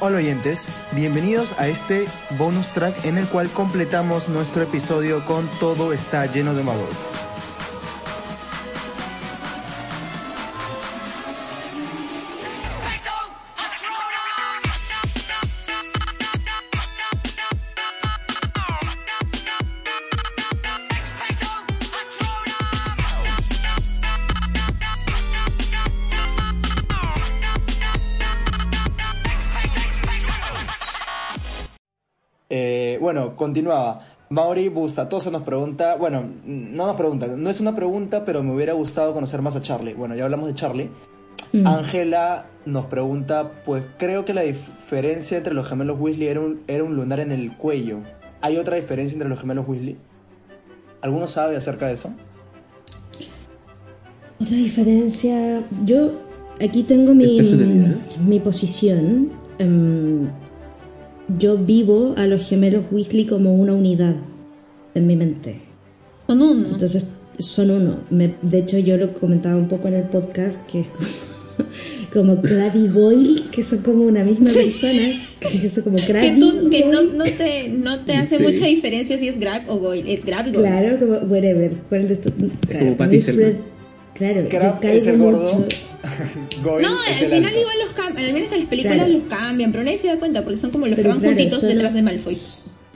Hola oyentes, bienvenidos a este bonus track en el cual completamos nuestro episodio con Todo está lleno de magos. Continuaba. Mauri Bustatosa nos pregunta, bueno, no nos pregunta, no es una pregunta, pero me hubiera gustado conocer más a Charlie. Bueno, ya hablamos de Charlie. Mm. Ángela nos pregunta, pues creo que la diferencia entre los gemelos Weasley era un, era un lunar en el cuello. ¿Hay otra diferencia entre los gemelos Weasley? ¿Alguno sabe acerca de eso? Otra diferencia, yo aquí tengo mi, personalidad? mi posición. Em, yo vivo a los gemelos Weasley como una unidad en mi mente. Son uno. Entonces son uno. Me- de hecho yo lo comentaba un poco en el podcast que es como, como y Boyle, que son como una misma persona. Que son como que tú, que no, no te, no te hace Sí. mucha diferencia si es Grab o Goyle. Es Grab y Goyle. Claro, como whatever. ¿Cuál de estos? Claro, como Patty. Claro, yo Crab caigo es el gordo. mucho. No, es al el final alto. igual los cambian. Al menos en las películas Claro. los cambian, pero nadie se da cuenta porque son como los Pero que van claro, juntitos detrás de Malfoy.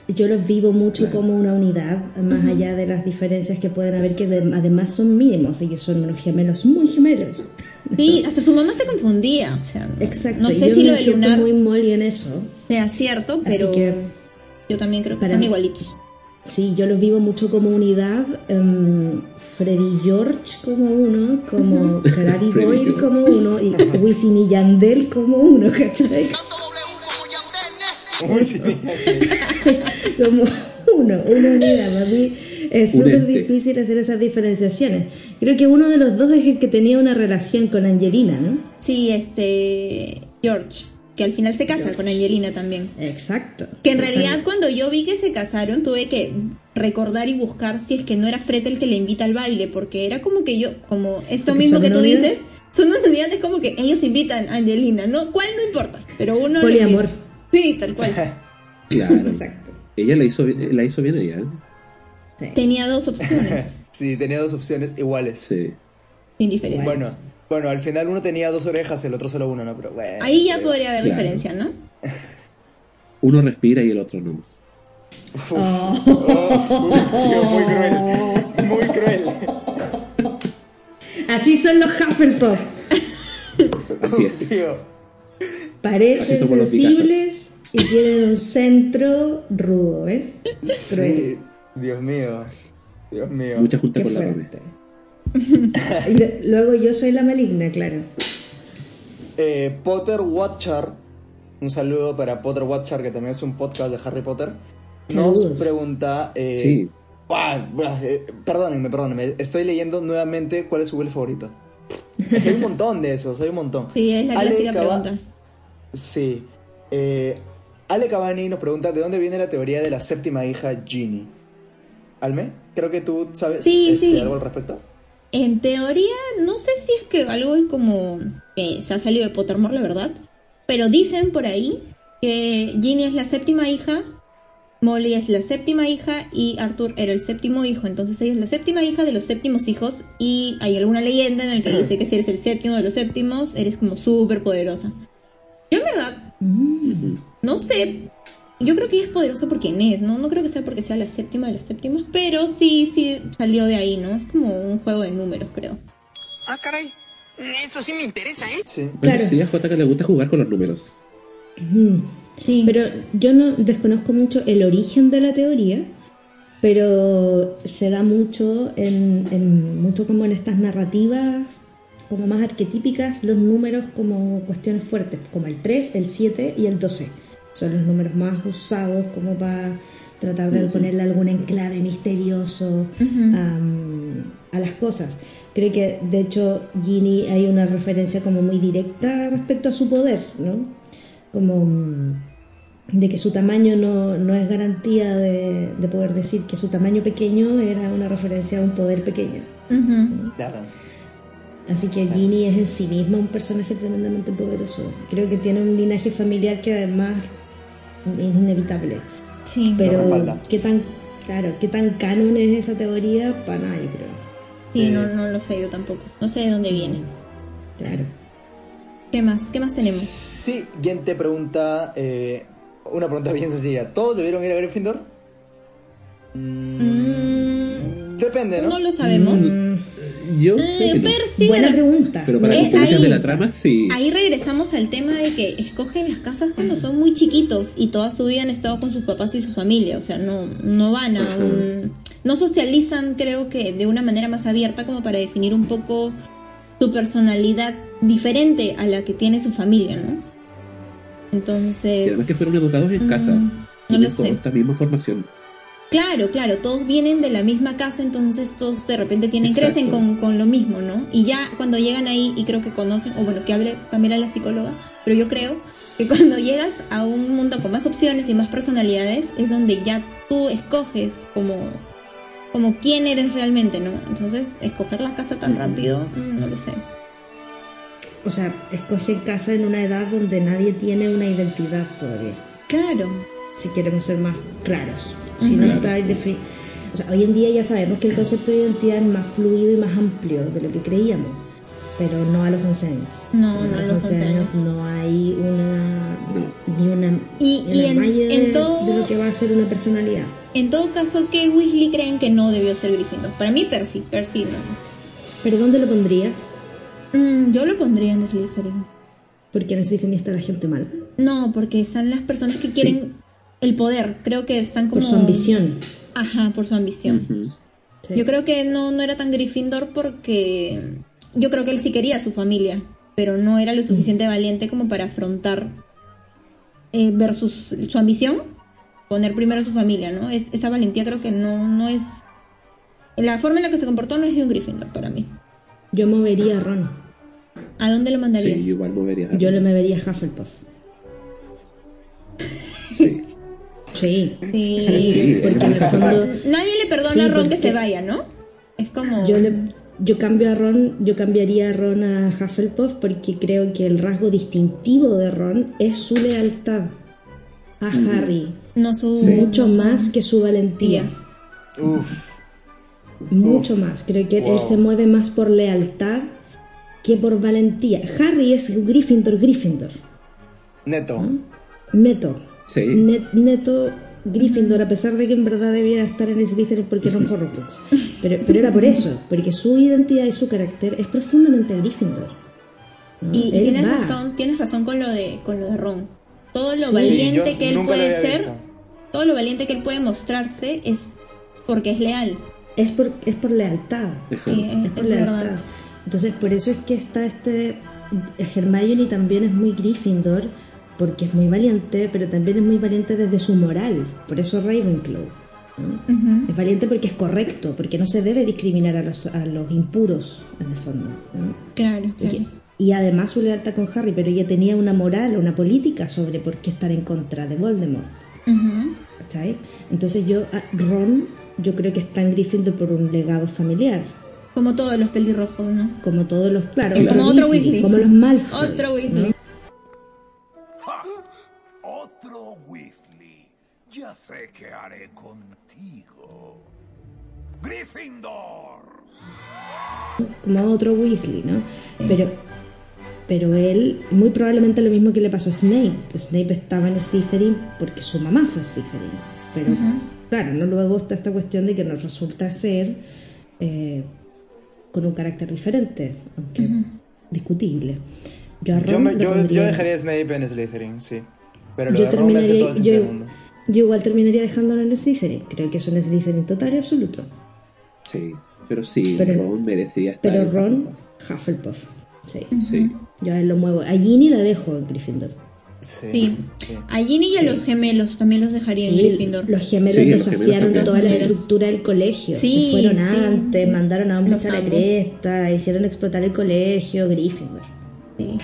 Yo los vivo mucho como una unidad, más allá de las diferencias que pueden haber, que de- además son mínimos. Ellos son unos gemelos muy gemelos. Sí, hasta su mamá se confundía. O sea, Exacto. no sé yo si me lo de Lunar muy molly en eso. sea cierto, Así pero que yo también creo que son igualitos. Sí, yo los vivo mucho como unidad. em, Freddy George como uno, como Boyle George. como uno, y Wisin y Yandel como uno, ¿cachai? Como uno, una unidad. Para mí es súper difícil hacer esas diferenciaciones. Creo que uno de los dos es el que tenía una relación con Angelina, ¿no? Sí, este. George, que al final se casa con Angelina también. Exacto. Que en realidad cuando yo vi que se casaron tuve que recordar y buscar si es que no era Fred el que le invita al baile, porque era como que yo, como esto Porque mismo que tú dices, son una unidad, es como que ellos invitan a Angelina, ¿no? ¿Cuál no importa? Pero uno... le Poliamor. Sí, tal cual. Claro. Exacto. Ella la hizo, bien- la hizo bien ella, ¿eh? Sí. Tenía dos opciones, Sí, tenía dos opciones iguales. Sí. sin diferencia. Bueno, bueno, al final uno tenía dos orejas, el otro solo una, ¿no? Pero bueno. Ahí ya pero- podría haber Claro. diferencia, ¿no? Uno respira y el otro no. Oh, Dios, muy cruel. Muy cruel. Así son los Hufflepuff. Así es. Tío. Parecen Así sensibles y tienen un centro rudo, ¿ves? Sí, Dios mío. Dios mío. Mucha junta Qué con la fuerte. Y luego yo soy la maligna, claro. Eh, Potter Watcher, un saludo para Potter Watcher, que también es un podcast de Harry Potter, nos Saludos. pregunta... Eh, Sí. ah, eh, perdónenme, perdónenme, estoy leyendo nuevamente cuál es su Will favorito. Hay un montón de esos, hay un montón. Sí, es la Ale clásica Cava- pregunta. Sí. Eh, Ale Cavani nos pregunta de dónde viene la teoría de la séptima hija Ginny. Alme, creo que tú sabes Sí, este, sí. algo al respecto. En teoría, no sé si es que algo es como que se ha salido de Pottermore, la verdad. Pero dicen por ahí que Ginny es la séptima hija, Molly es la séptima hija y Arthur era el séptimo hijo. Entonces ella es la séptima hija de los séptimos hijos. Y hay alguna leyenda en la que dice que si eres el séptimo de los séptimos, eres como súper poderosa. Yo en verdad, Ujú. no sé. Yo creo que ella es poderosa por quien es, ¿no? No creo que sea porque sea la séptima de las séptimas, pero sí, sí salió de ahí, ¿no? Es como un juego de números, creo. Ah, caray. Eso sí me interesa, ¿eh? Sí. Bueno, Claro. sí, a J que le gusta jugar con los números. Mm. Sí. Pero yo no desconozco mucho el origen de la teoría, pero se da mucho en, en- mucho como en estas narrativas como más arquetípicas los números como cuestiones fuertes, como el 3, el 7 y el 12. Son los números más usados como para tratar de ponerle algún enclave misterioso am, a las cosas. Creo que de hecho Ginny hay una referencia como muy directa respecto a su poder, ¿no? Como mm, de que su tamaño no, no es garantía de, de poder decir que su tamaño pequeño era una referencia a un poder pequeño. Claro. Así que Ginny es en sí misma un personaje tremendamente poderoso. Creo que tiene un linaje familiar que además es inevitable. Sí. Pero qué tan claro, qué tan canon es esa teoría para nadie, creo. Sí, Eh. no, no lo sé yo tampoco. No sé de dónde viene. Claro. ¿Qué más? ¿Qué más tenemos? Siguiente pregunta. eh, una pregunta bien sencilla. ¿Todos debieron ir a Gryffindor? Mm, Depende, ¿no? no lo sabemos. Mm, Yo Eh, no. Percy, buena pregunta. Pero para Eh, ahí- de la trama, sí. Ahí regresamos al tema de que escogen las casas cuando son muy chiquitos y toda su vida han estado con sus papás y su familia. O sea, no, no van a un... No socializan, creo que, de una manera más abierta como para definir un poco su personalidad diferente a la que tiene su familia, ¿no? Entonces... Y además que fueron educados en Mm, casa. no Tienen lo sé. toda esta misma formación. Claro, claro, todos vienen de la misma casa, entonces todos de repente tienen, Exacto. crecen con, con lo mismo, ¿no? Y ya cuando llegan ahí, y creo que conocen, o bueno, que hable Pamela la psicóloga, pero yo creo que cuando llegas a un mundo con más opciones y más personalidades, es donde ya tú escoges como, como quién eres realmente, ¿no? Entonces, escoger la casa tan rápido, mm, no lo sé. O sea, escoge casa en una edad donde nadie tiene una identidad todavía. Claro, Si queremos ser más claros. Si no está O sea, hoy en día ya sabemos que el concepto de identidad es más fluido y más amplio de lo que creíamos. Pero no a los 11 años. no, no, a los 11 años. no hay una. Ni una. Y- ni y una en- en todo- de lo que va a ser una personalidad. En todo caso, ¿qué Weasley creen que no debió ser Gryffindor? Para mí, Percy. Percy no. ¿Pero dónde lo pondrías? Mm, yo lo pondría en Slytherin. Porque necesitan estar la gente mala. No, porque están las personas que quieren el poder. Creo que están como... Por su ambición. Ajá, por su ambición. Sí. Yo creo que no, no era tan Gryffindor porque... Yo creo que él sí quería a su familia, pero no era lo suficiente valiente como para afrontar eh, versus su ambición, poner primero a su familia, ¿no? Es, esa valentía creo que no, no es... La forma en la que se comportó no es de un Gryffindor para mí. Yo movería a Ron. ¿A dónde lo mandarías? Sí, igual movería. a- Yo le movería a Hufflepuff. Sí. Sí. Sí. Sí, porque en el fondo. Nadie le perdona Sí, a Ron que se vaya, ¿no? Es como... Yo, le, yo cambio a Ron, yo cambiaría a Ron a Hufflepuff porque creo que el rasgo distintivo de Ron es su lealtad a Harry. No su... Mucho no su- más que su valentía. Uf. Mucho más. Creo que Wow. él se mueve más por lealtad que por valentía. Harry es Gryffindor, Gryffindor. Neto. Neto. Sí. Net- neto Gryffindor, a pesar de que en verdad debía estar en Slytherin porque era un Horrocrux. Pero, pero era por eso, porque su identidad y su carácter es profundamente Gryffindor. ¿no? Y, Él tienes va. razón, tienes razón con lo de con lo de Ron. Todo lo valiente que él puede ser, visto. todo lo valiente que él puede mostrarse es porque es leal. Es por, es por lealtad. Sí, es, Es por es lealtad. verdad. Entonces, por eso es que está este. Hermione también es muy Gryffindor, porque es muy valiente, pero también es muy valiente desde su moral. Por eso Ravenclaw. ¿no? Ujú. Es valiente porque es correcto, porque no se debe discriminar a los, a los impuros, en el fondo. ¿no? Claro, Porque- claro. y además su lealtad con Harry, pero ella tenía una moral, una política sobre por qué estar en contra de Voldemort. Ujú. ¿cachai? Entonces yo, a Ron, yo creo que está en Gryffindor por un legado familiar. Como todos los pelirrojos, ¿no? Como todos los, claro, Como otro Weasley. como los Malfoy. Otro Weasley. Ya sé qué haré contigo. ¡Gryffindor! Como otro Weasley, ¿no? Pero, pero él, muy probablemente lo mismo que le pasó a Snape. Snape estaba en Slytherin porque su mamá fue Slytherin. Pero, claro, no luego está esta cuestión de que nos resulta ser eh, con un carácter diferente, aunque discutible. Yo, a Yo, me- yo, pondría- yo dejaría a Snape en Slytherin, sí. Pero lo yo de Ron me hace todo el sentido yo, del mundo. Yo igual terminaría dejándolo en Slytherin. Creo que es un Slytherin total y absoluto. Sí. Pero sí, Pero- Ron merecía estar Pero en Ron, Hufflepuff. Hufflepuff. Sí. Sí. Yo a él lo muevo. A Ginny la dejo en Gryffindor. Sí. A Ginny y a los gemelos también los dejaría en Gryffindor. los gemelos Sí, los desafiaron gemelos toda la estructura del colegio. Sí, Se fueron sí, antes, sí. mandaron a un a la cresta, hicieron explotar el colegio, Gryffindor. Sí.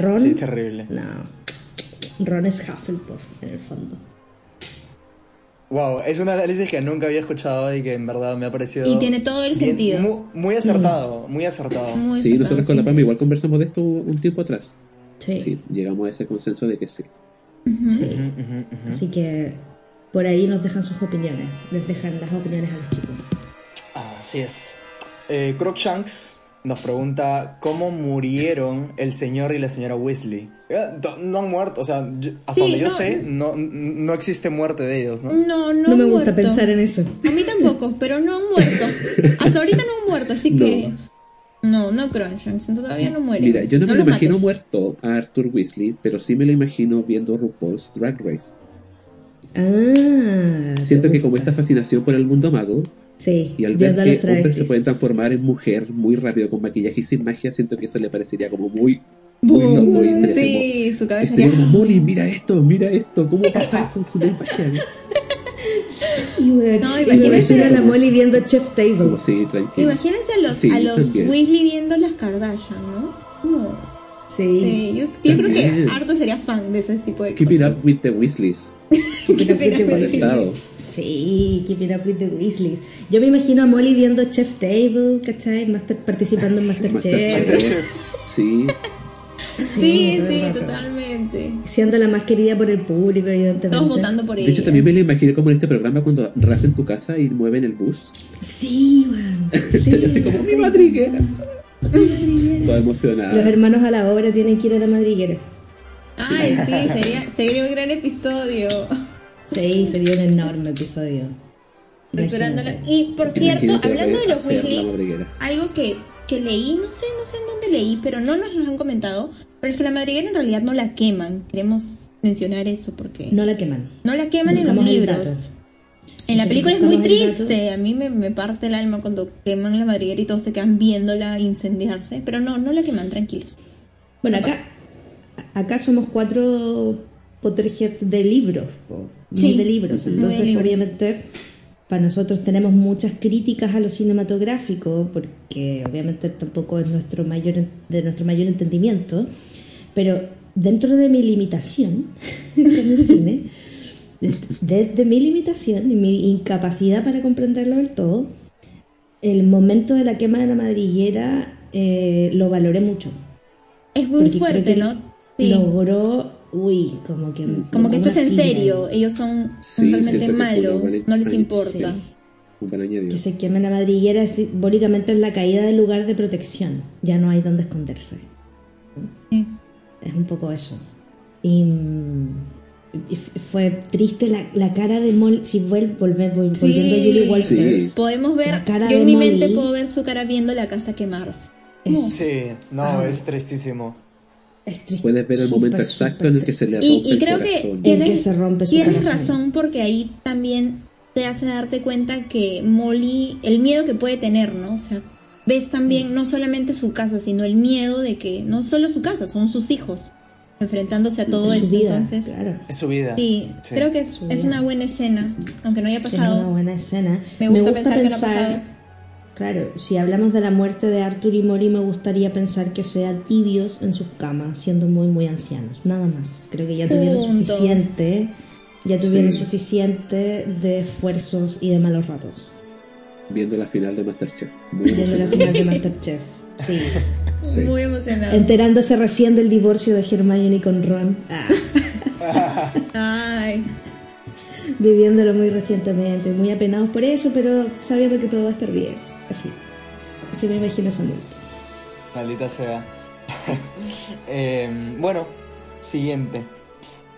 Ron, Sí, terrible. no. Ron es Hufflepuff, en el fondo. Wow, es un análisis que nunca había escuchado y que en verdad me ha parecido. Y tiene todo el sentido. Muy, muy acertado, muy acertado. Muy Sí, acertado, nosotros con la. Pam igual conversamos de esto un tiempo atrás. Sí. Sí, llegamos a ese consenso de que sí. sí. Así que por ahí nos dejan sus opiniones. Les dejan las opiniones a los chicos. Así es. Eh, Crookshanks nos pregunta cómo murieron el señor y la señora Weasley. Eh, no- han muerto, o sea, yo- hasta Sí, donde yo no. sé, no, no existe muerte de ellos, ¿no? No, no, No, me han gusta muerto. pensar en eso. A mí tampoco, pero no han muerto. Hasta ahorita no han muerto, así que. No, no Crunchhanks, todavía no muere. Mira, yo no, me lo imagino mates. muerto a Arthur Weasley, pero sí me lo imagino viendo RuPaul's Drag Race. Ah. Siento que como gusta. esta fascinación por el mundo mago, Sí, y al ver que hombres se pueden transformar en mujer muy rápido con maquillaje y sin magia, siento que eso le parecería como muy, muy loco y estaría Sí, su cabeza como, Molly, mira esto, mira esto, ¿cómo pasa esto no hay magia? Y bueno, No, imagínense- a la Molly viendo Chef Table. Como sí, tranquilo. Imagínense a los, Sí, a los también. Weasley viendo las Kardashian, ¿no? Como- Sí. Sí, yo, yo creo que. Arthur sería fan de ese tipo de Keep it cosas. up with the Weasleys. Keep it up with the Keep it up with the Weasleys. Sí, It Up with the Weasleys. Yo me imagino a Molly viendo Chef Table, ¿cachai? Master, participando en Masterchef. Masterchef. Sí, Sí, sí, totalmente. Siendo la más querida por el público, evidentemente. Todos votando por de ella. hecho también me lo imaginé como en este programa cuando rasen tu casa y mueven el bus. Sí, man. Sí, Estaría así como, "Mi madriguera". madriguera. Toda emocionada. Los hermanos a la obra tienen que ir a la madriguera. Ay, sí, sería, sería un gran episodio. Sí, sería un enorme episodio. Y por cierto, hablando de los Weasley, algo que, que leí, no sé, no sé en dónde leí, pero no nos lo han comentado, pero es que la madriguera en realidad no la queman. Queremos mencionar eso porque No la queman. no la queman en los libros. En la película es muy triste, a mí me, me parte el alma cuando queman la madriguera y todos se quedan viéndola incendiarse, pero no, no la queman, tranquilos. Bueno, acá, acá somos cuatro Potterheads de libros, po, Sí, de libros. de Entonces, libros. obviamente, para nosotros tenemos muchas críticas a lo cinematográfico, porque obviamente tampoco es nuestro mayor en- de nuestro mayor entendimiento, pero dentro de mi limitación con el cine, desde mi limitación y mi incapacidad para comprenderlo del todo, el momento de la quema de la madriguera eh, lo valoré mucho. Es muy fuerte, ¿no? Sí. Logró, uy, como que... Como que esto es en serio, ellos son, son Sí, realmente malos, no les sí. importa. Añadido. Que se queme la madriguera simbólicamente es la caída del lugar de protección. Ya no hay donde esconderse. Sí. Es un poco eso. Y, y fue triste la, la cara de Molly. Si vuel- volve- vol- Sí. volviendo a Julie Walters. Sí. Podemos ver, La cara yo en mi mente puedo ver su cara viendo la casa quemarse. Es, Sí, no, Ah. es tristísimo. Es triste. Puedes ver el momento exacto en el que se le Y, rompe y el creo que corazón. Tienes, que se rompe su tienes corazón. razón porque ahí también te hace darte cuenta que Molly, el miedo que puede tener, ¿no? O sea, ves también no solamente su casa, sino el miedo de que no solo su casa, son sus hijos enfrentándose a todo Su esto. vida, Entonces, claro. Es su vida. sí, Sí. creo que es, Su es una buena escena, aunque no haya Es una pasado. buena escena. Me gusta pensar que no ha pasado. Claro, si hablamos de la muerte de Arthur y Molly, me gustaría pensar que sean tibios en sus camas, siendo muy, muy ancianos. Nada más. Creo que ya tuvieron Juntos. suficiente. Ya tuvieron Sí. suficiente de esfuerzos y de malos ratos. Viendo la final de Masterchef. Muy Viendo la final de Masterchef. Sí. Sí. Muy emocionado. Enterándose recién del divorcio de Hermione con Ron. Ah, Ay, viviéndolo muy recientemente. Muy apenados por eso, pero sabiendo que todo va a estar bien. Así. Así me imagino esa muerte. Maldita sea. Em, bueno, siguiente.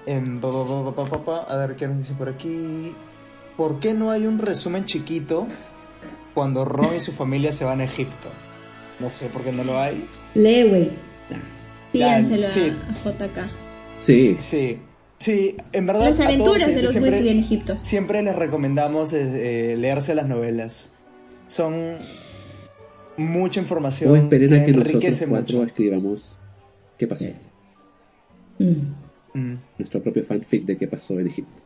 Em, pa, pa, pa, pa, pa, pa, A ver qué nos dice por aquí. ¿Por qué no hay un resumen chiquito cuando Ron y su familia se van a Egipto? No sé por qué no lo hay. Lee, güey. Pídanselo a- sí. a JK. Sí, Sí, sí, en verdad. Las todos aventuras de siempre- los siempre- Weasley en Egipto. Siempre les recomendamos eh, eh, leerse las novelas. Son mucha información o esperen a que nosotros enriquece cuatro mucho. escribamos qué pasó. Mm, Mm. Nuestro propio fanfic de qué pasó en Egipto.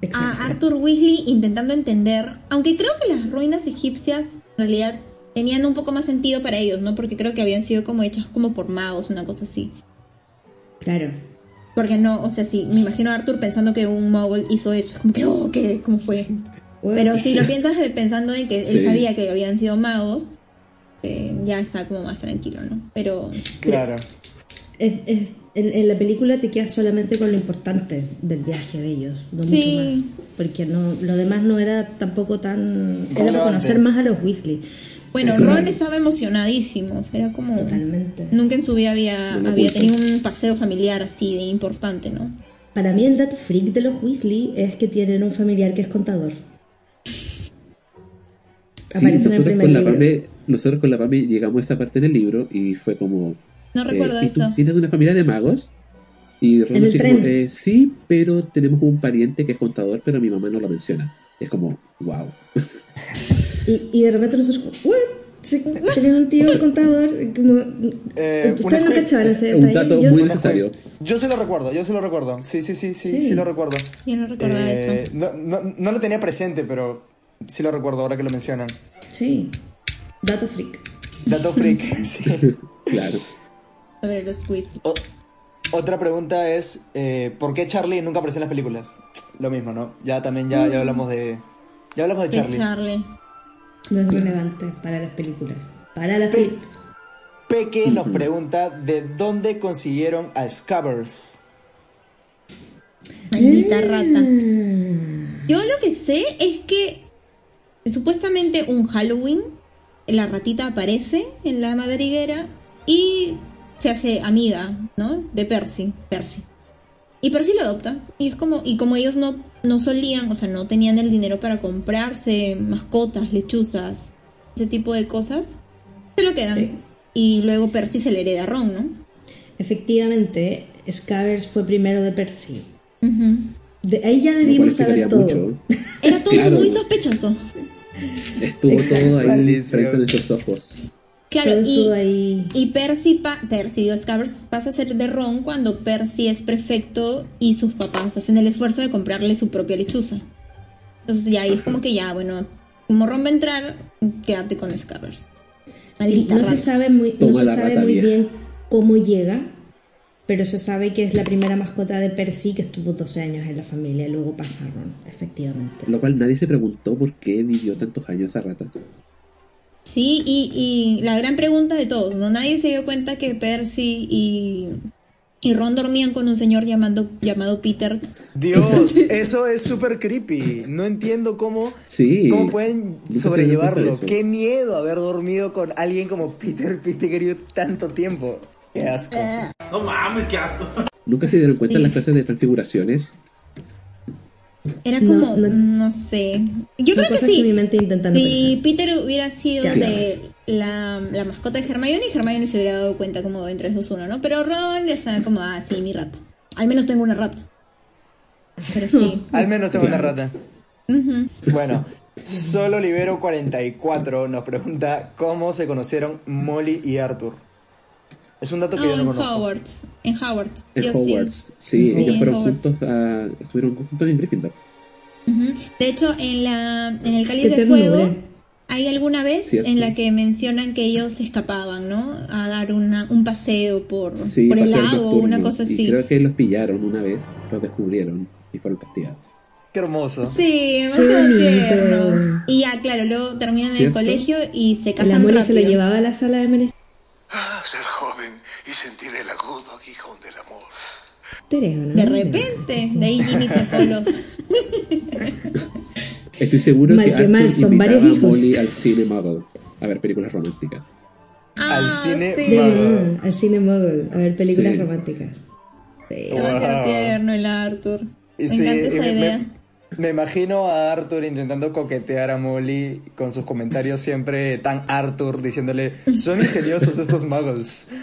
exacto. a Arthur Weasley intentando entender, aunque creo que las ruinas egipcias en realidad tenían un poco más sentido para ellos, ¿no? Porque creo que habían sido como hechas como por magos, una cosa así. Claro. Porque no, o sea, sí, me imagino a Arthur pensando que un mogul hizo eso. Es como que, oh, ¿qué? ¿Cómo fue? Pero si lo piensas pensando en que Sí. él sabía que habían sido magos, eh, ya está como más tranquilo, ¿no? Pero Claro. Es- es- en, en la película te quedas solamente con lo importante del viaje de ellos, no Sí. mucho más. Porque no, lo demás no era tampoco tan. Era conocer más a los Weasley. bueno. Ron estaba emocionadísimo. Era como. Totalmente. Nunca en su vida había, No había tenido un paseo familiar así de importante, ¿no? Para mí, el dato freak de los Weasley es que tienen un familiar que es contador. Sí, nosotros con, la. Pame, nosotros con la Pame llegamos a esa parte en el libro y fue como... No recuerdo eh, ¿y tú eso. ¿Vienes de una familia de magos? Y Ron eh, sí, pero tenemos un pariente que es contador, pero mi mamá no lo menciona. Es como, wow. Y, y de repente nosotros, ¿what? Tienen un tío contador. Como, Eh, un ¿Ustedes no ese Un dato Yo- muy necesario. Yo sí lo recuerdo, yo sí lo recuerdo. Sí, sí, sí, sí, Sí. sí, lo recuerdo. Yo no recordaba Eh, eso. no, no, no lo tenía presente, pero sí lo recuerdo ahora que lo mencionan. Sí. Dato freak. Dato freak, sí. Claro. Sobre los quiz. O- otra pregunta es, eh, ¿por qué Charlie nunca apareció en las películas? Lo mismo, ¿no? Ya también ya, ya hablamos de... Ya hablamos de Charlie. Charlie. No es relevante para las películas. Para las Pe- películas. Peque nos pregunta de dónde consiguieron a Scabbers. Maldita rata. Mm. Yo lo que sé es que supuestamente un Halloween la ratita aparece en la madriguera y se hace amiga, ¿no? De Percy, Percy. Y Percy lo adopta. Y es como, y como ellos no, no solían, o sea, no tenían el dinero para comprarse mascotas, lechuzas, ese tipo de cosas, se lo quedan. Sí. Y luego Percy se le hereda a Ron, ¿no? Efectivamente, Scabbers fue primero de Percy. De ahí ya debimos saber todo. mucho. Era todo Claro. muy sospechoso. Estuvo todo ahí frente a nuestros ojos. Claro, y, estuvo ahí. Y Percy, pa Percy Scabbers pasa a ser de Ron cuando Percy es prefecto y sus papás hacen el esfuerzo de comprarle su propia lechuza. Entonces ya ahí es como que ya, bueno, como Ron va a entrar, quédate con Scabbers. Sí, no se sabe muy, no se sabe muy bien cómo llega, pero se sabe que es la primera mascota de Percy que estuvo 12 años en la familia, luego pasaron, efectivamente. Lo cual nadie se preguntó por qué vivió tantos años esa rata. Sí, y, y la gran pregunta de todos, ¿no? Nadie se dio cuenta que Percy y, y Ron dormían con un señor llamando, llamado Peter. Dios, eso es súper creepy. No entiendo cómo, Sí. cómo pueden sobrellevarlo. Qué miedo haber dormido con alguien como Peter Pettigrew tanto tiempo. Qué asco. No mames, qué asco. Nunca se dieron cuenta Sí. en las clases de transfiguraciones. Era como, no. no, sé. Yo Son creo que sí. mi mente intenta no Si pensar. Peter hubiera sido Claro. de la, la mascota de Hermione, Hermione se hubiera dado cuenta como en 3, 2, 1, ¿no? Pero Ron está como, ah, sí, mi rata. Al menos tengo una rata. Pero sí. Al menos tengo una rata. Bueno, solo libero 44 nos pregunta cómo se conocieron Molly y Arthur. Es un dato que Oh, yo no en conozco. Hogwarts. En Hogwarts. En Yo sí. Hogwarts. Sí, Sí, ellos en fueron Hogwarts. juntos a, estuvieron juntos en Gryffindor. Ujú. De hecho, en, la, en el cáliz Qué de fuego hay alguna vez Cierto. en la que mencionan que ellos se escapaban, ¿no? A dar una, un paseo por, Sí, por el lago, nocturno. una cosa Y así. creo que los pillaron una vez, los descubrieron y fueron castigados. Qué hermoso. Sí, demasiado tiernos. Y ya, claro, luego terminan en el colegio y se El casan amor rápido. se lo llevaba a la sala de menesteres. Ah, ser joven y sentir el agudo aguijón del amor. De repente, de ahí Ginny sacó los... Estoy seguro Mal que que mal, son a. Molly al cine Muggle a ver películas románticas. Al Ah, cine sí. Muggle. Ah, al cine a ver películas Sí. románticas. Sí. Wow. tierno el Arthur. Me sí, encanta esa idea. Me, me imagino a Arthur intentando coquetear a Molly con sus comentarios siempre tan Arthur diciéndole, son ingeniosos estos muggles.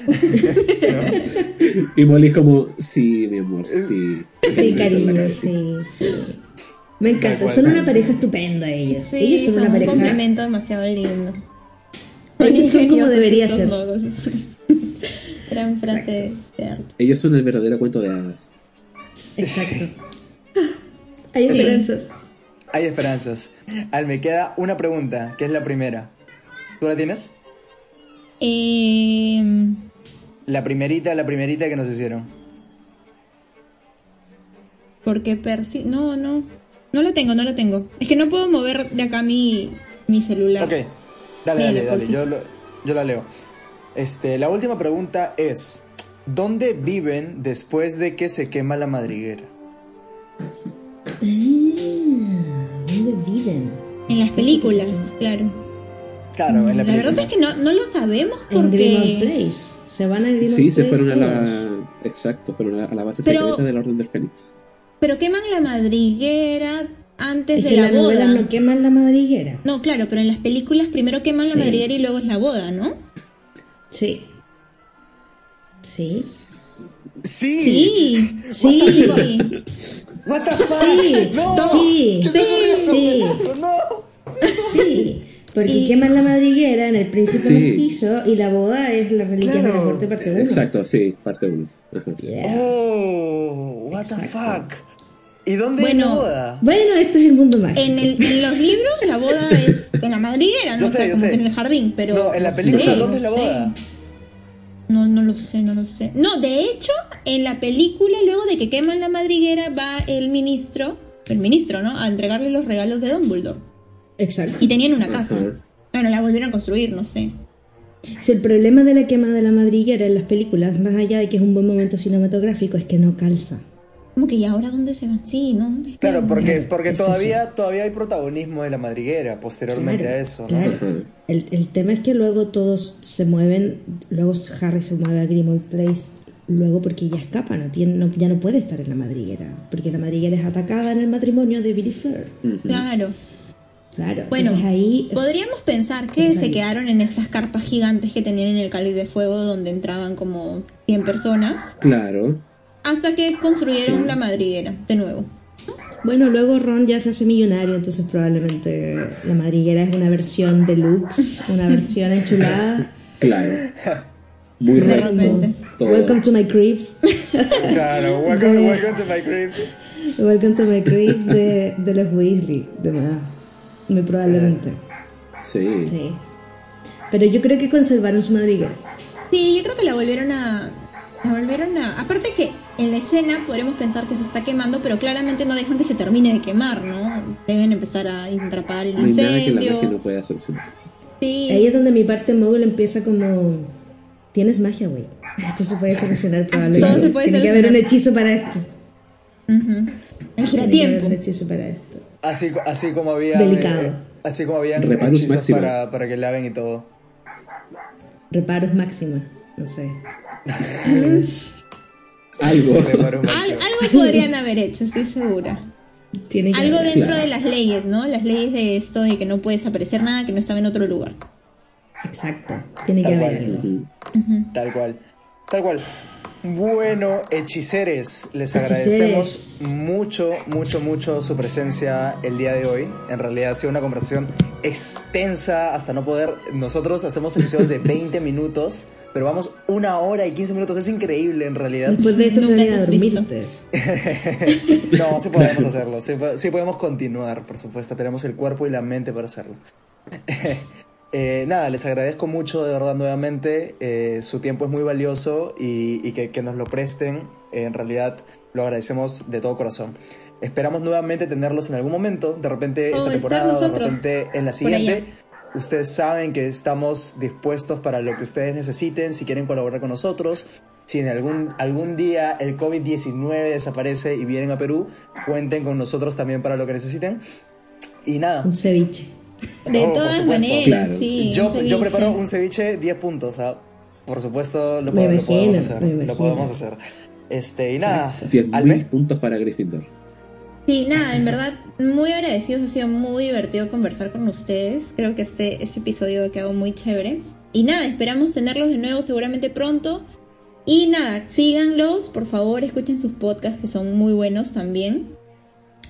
Y Molly es como, sí, mi amor, sí. Sí, cariño, sí, sí. Me encanta, son una pareja estupenda ellos. Sí, ellos son, son una un complemento demasiado lindo. Ellos son como debería ser. logos. Gran frase de Arthur. Ellos son el verdadero cuento de hadas. Exacto. Hay esperanzas. Hay esperanzas. Al me queda una pregunta, que es la primera. ¿Tú la tienes? Eh, La primerita, la primerita que nos hicieron. Porque Percy... No, no. No lo tengo, no lo tengo. Es que no puedo mover de acá mi, mi celular. Ok, dale, dale, dale, yo, lo- yo la leo. Este, la última pregunta es, ¿dónde viven después de que se quema la madriguera? En las películas, claro. Claro, en la La película. verdad es que no, no lo sabemos En porque... Place. Se van a Grimmauld Sí, se fueron a la. Exacto, fueron a, la base Pero- secreta del Orden del Fénix. Pero queman la madriguera antes Es de que la boda. no queman la madriguera. No, claro, pero en las películas primero queman la madriguera y luego es la boda, ¿no? Sí. Sí. Sí. Sí, Sí. sí. What the fuck? Sí. No. Sí. No. Sí. Porque Y- queman la madriguera en el príncipe Sí. mestizo y la boda es la reliquia de la Claro. corte parte 1. Exacto, sí, parte 1. Oh, what the fuck. ¿Y dónde Bueno, es la boda? Bueno, esto es el mundo mágico. En, el, en los libros la boda es en la madriguera, ¿no? Yo O sé, sea, yo como sé. en el jardín, pero... No, en la no película, sé, ¿dónde es no la sé. boda? No, no lo sé, no lo sé. No, de hecho, en la película, luego de que queman la madriguera, va el ministro, el ministro, ¿no? A entregarle los regalos de Dumbledore. Exacto. Y tenían una casa. Ajá. Bueno, la volvieron a construir, no sé. Si el problema de la quema de la madriguera en las películas, más allá de que es un buen momento cinematográfico, es que no calza. Como que, ¿y ahora dónde se van? Sí, ¿no? Es que- Claro, porque, porque es todavía, todavía hay protagonismo de la madriguera posteriormente Claro, a eso, ¿no? claro. El, el tema es que luego todos se mueven, luego Harry se mueve a Grimmauld Place, luego porque ya escapa, no tiene, no- ya no puede estar en la madriguera, porque la madriguera es atacada en el matrimonio de Billy Fleur. Ujú. Claro. Claro, Bueno, entonces ahí... podríamos pensar que se quedaron en estas carpas gigantes que tenían en el cáliz de fuego donde entraban como 100 personas Claro. hasta que construyeron Sí. la madriguera de nuevo. Bueno, luego Ron ya se hace millonario, entonces probablemente la madriguera es una versión deluxe, una versión enchulada. Claro. Muy De recto. repente. todo. Welcome to my cribs. Claro, welcome, welcome to my crib. Welcome to my cribs de, de los Weasley, de verdad. Muy probablemente. Sí. Sí. Pero yo creo que conservaron su madriguera. Sí, yo creo que la volvieron a. La volvieron a. Aparte que en la escena podremos pensar que se está quemando, pero claramente no dejan que se termine de quemar, ¿no? Deben empezar a apagar el No hay nada que la incendio. magia no. Sí. Ahí es donde mi parte mogul empieza como... Tienes magia, güey. Esto se puede solucionar probablemente. Todo se puede Tiene que haber un solucionar. hechizo para esto. El giratiempo. un hechizo para esto. Así, así como había Delicado. así como hechizos máxima. para, para que laven y todo. Reparos máxima. No sé. Algo. Al- algo podrían haber hecho, estoy segura. Tiene que Algo haber. dentro Claro. de las leyes, ¿no? Las leyes de esto de que no puede desaparecer nada que no estaba en otro lugar. Exacto. Tiene que haber cual. algo. Tal cual. Tal cual. Bueno, hechiceres, les Hechiceres. agradecemos mucho, mucho, mucho su presencia el día de hoy. En realidad ha sido una conversación extensa hasta no poder. Nosotros hacemos episodios de 20 minutos, pero vamos una hora y 15 minutos. Es increíble en realidad. Después de esto se Nunca van a dormirte. No, sí podemos hacerlo. Sí, sí podemos continuar, por supuesto. Tenemos el cuerpo y la mente para hacerlo. Eh, nada, les agradezco mucho de verdad nuevamente. Eh, su tiempo es muy valioso y, y que, que nos lo presten. eh, en realidad lo agradecemos de todo corazón. Esperamos nuevamente tenerlos en algún momento, de repente O esta estar temporada, de repente en la siguiente. Ustedes saben que estamos dispuestos para lo que ustedes necesiten, si quieren colaborar con nosotros. Si en algún, algún día el COVID-19 desaparece y vienen a Perú, cuenten con nosotros también para lo que necesiten. Y nada, Un ceviche. De por todas supuesto. maneras, Claro. sí. yo, preparo un ceviche 10 puntos. ¿ah? Por supuesto, lo, podemos hacer. Lo podemos hacer. Este, y nada, 10.000 Alme, puntos para Gryffindor. Sí, nada, en verdad, muy agradecidos. Ha sido muy divertido conversar con ustedes. Creo que este, este episodio ha quedado muy chévere. Y nada, esperamos tenerlos de nuevo seguramente pronto. Y nada, síganlos, por favor, escuchen sus podcasts que son muy buenos también.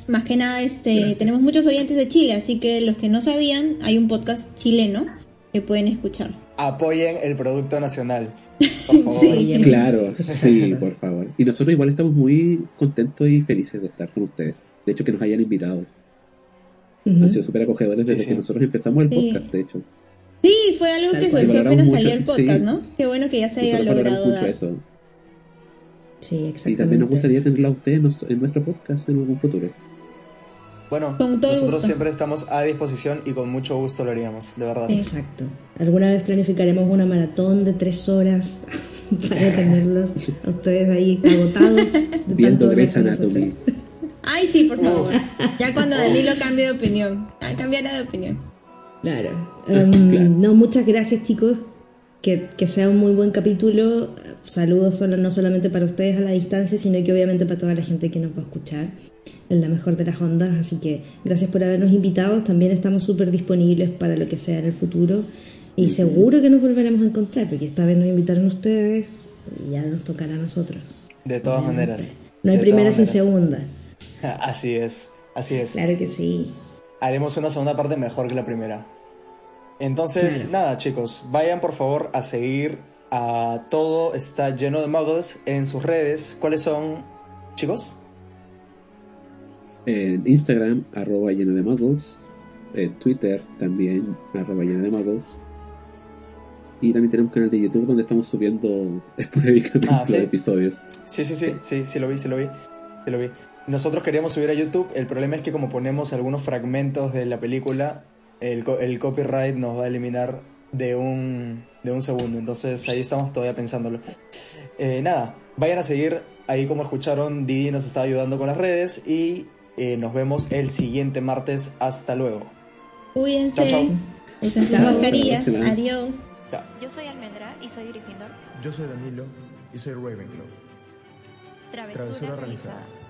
Más que nada, este, tenemos muchos oyentes de Chile, así que los que no sabían, hay un podcast chileno que pueden escuchar. apoyen el producto nacional. Por favor. Sí. Claro, sí, por favor. Y nosotros igual estamos muy contentos y felices de estar con ustedes. De hecho, que nos hayan invitado. Ujú. Han sido súper acogedores desde sí. que nosotros empezamos el Sí. podcast, de hecho. Sí, fue algo que surgió apenas mucho, salió el podcast, sí. ¿no? Qué bueno que ya se haya logrado mucho dar. eso. Sí, Y exactamente. también nos gustaría tenerla a ustedes en nuestro podcast en algún futuro. Bueno, Con todo nosotros gusto. siempre estamos a disposición y con mucho gusto lo haríamos, de verdad. Exacto. Alguna vez planificaremos una maratón de tres horas para tenerlos a ustedes ahí agotados. de Viendo Grey's Anatomy. Ay, sí, por favor. Ya cuando Danilo cambie de opinión. Ah, cambiará de opinión. Claro. Em, Claro. No, muchas gracias chicos. Que, que sea un muy buen capítulo. Saludos solo, no solamente para ustedes a la distancia, sino que obviamente para toda la gente que nos va a escuchar en la mejor de las ondas. Así que gracias por habernos invitado. También estamos súper disponibles para lo que sea en el futuro. Y seguro que nos volveremos a encontrar, porque esta vez nos invitaron ustedes y ya nos tocará a nosotros. De todas maneras. No hay De primera sin segunda. Así es, así es. Claro que sí. Haremos una segunda parte mejor que la primera. Entonces, nada, chicos, vayan por favor a seguir a todo está lleno de muggles en sus redes. ¿Cuáles son, chicos? En Instagram, arroba lleno de muggles. En Twitter también, arroba lleno de muggles. Y también tenemos un canal de YouTube donde estamos subiendo esporádicamente Ah, ¿sí? los episodios. Sí, sí, sí, sí, sí lo vi, sí lo vi, sí lo vi. Nosotros queríamos subir a YouTube, el problema es que como ponemos algunos fragmentos de la película, el, co- el copyright nos va a eliminar de un, de un segundo, entonces ahí estamos todavía pensándolo. Eh, nada, vayan a seguir, ahí como escucharon, Didi nos está ayudando con las redes y eh, nos vemos el siguiente martes, hasta luego. Cuídense. Chao, chao. Usen sus Chao. mascarillas. Adiós. Yo soy Almendra y soy Gryffindor. Yo soy Danilo y soy Ravenclaw. Travesura, Travesura realizada. realizada.